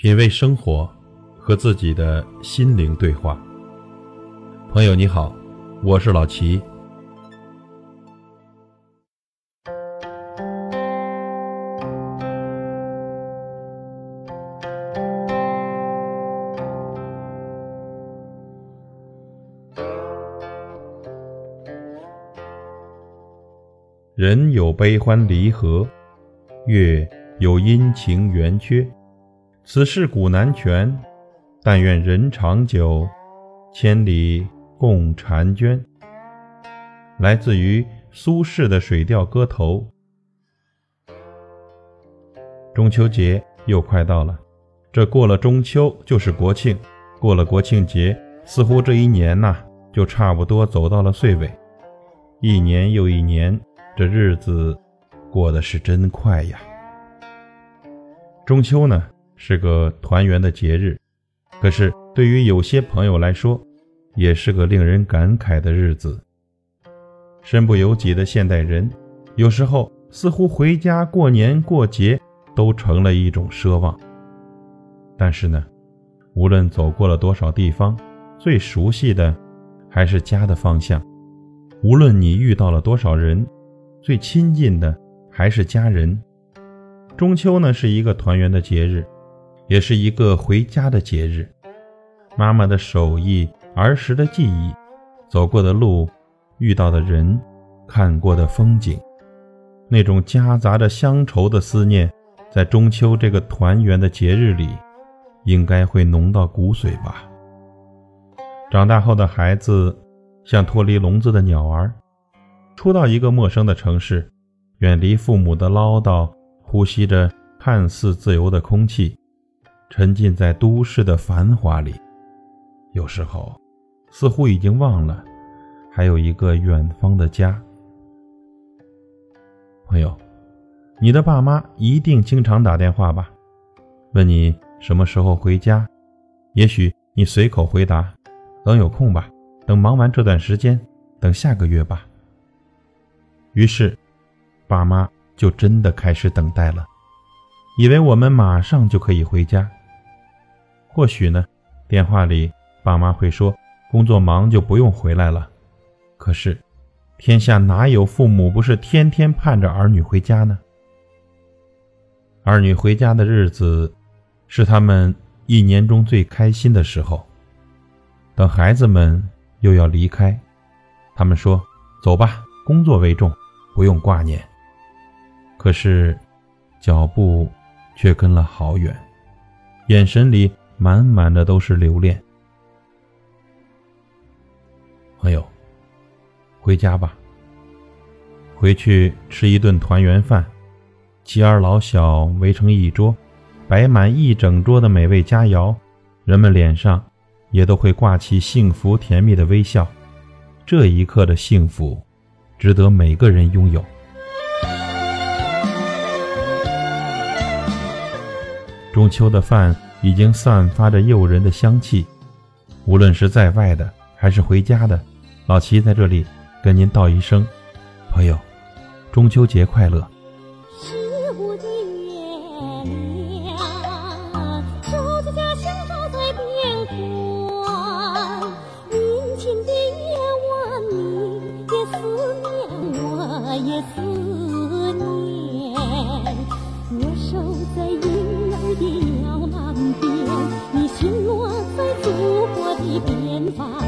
品味生活，和自己的心灵对话。朋友你好，我是老齐。人有悲欢离合，月有阴晴圆缺。此事古难全，但愿人长久，千里共婵娟。来自于苏轼的《水调歌头》。中秋节又快到了，这过了中秋就是国庆，过了国庆节，似乎这一年呐，就差不多走到了岁尾。一年又一年，这日子过得是真快呀。中秋呢？是个团圆的节日，可是对于有些朋友来说，也是个令人感慨的日子。身不由己的现代人，有时候似乎回家过年过节都成了一种奢望。但是呢，无论走过了多少地方，最熟悉的还是家的方向；无论你遇到了多少人，最亲近的还是家人。中秋呢，是一个团圆的节日。也是一个回家的节日，妈妈的手艺、儿时的记忆、走过的路、遇到的人、看过的风景，那种夹杂着乡愁的思念，在中秋这个团圆的节日里，应该会浓到骨髓吧。长大后的孩子，像脱离笼子的鸟儿，初到一个陌生的城市，远离父母的唠叨，呼吸着看似自由的空气。沉浸在都市的繁华里，有时候似乎已经忘了，还有一个远方的家。朋友，你的爸妈一定经常打电话吧？问你什么时候回家？也许你随口回答：“等有空吧，等忙完这段时间，等下个月吧。”于是，爸妈就真的开始等待了，以为我们马上就可以回家。或许呢，电话里爸妈会说工作忙就不用回来了。可是，天下哪有父母不是天天盼着儿女回家呢？儿女回家的日子，是他们一年中最开心的时候。等孩子们又要离开，他们说：“走吧，工作为重，不用挂念。”可是，脚步却跟了好远，眼神里。满满的都是留恋，朋友，回家吧。回去吃一顿团圆饭，妻儿老小围成一桌，摆满一整桌的美味佳肴，人们脸上也都会挂起幸福甜蜜的微笑。这一刻的幸福，值得每个人拥有。中秋的饭。已经散发着诱人的香气。无论是在外的还是回家的，老齐在这里跟您道一声，朋友，中秋节快乐。十五的月亮，守在家乡，守在边关。宁静的夜晚，你也思念，我也思念。我守在婴儿的。far.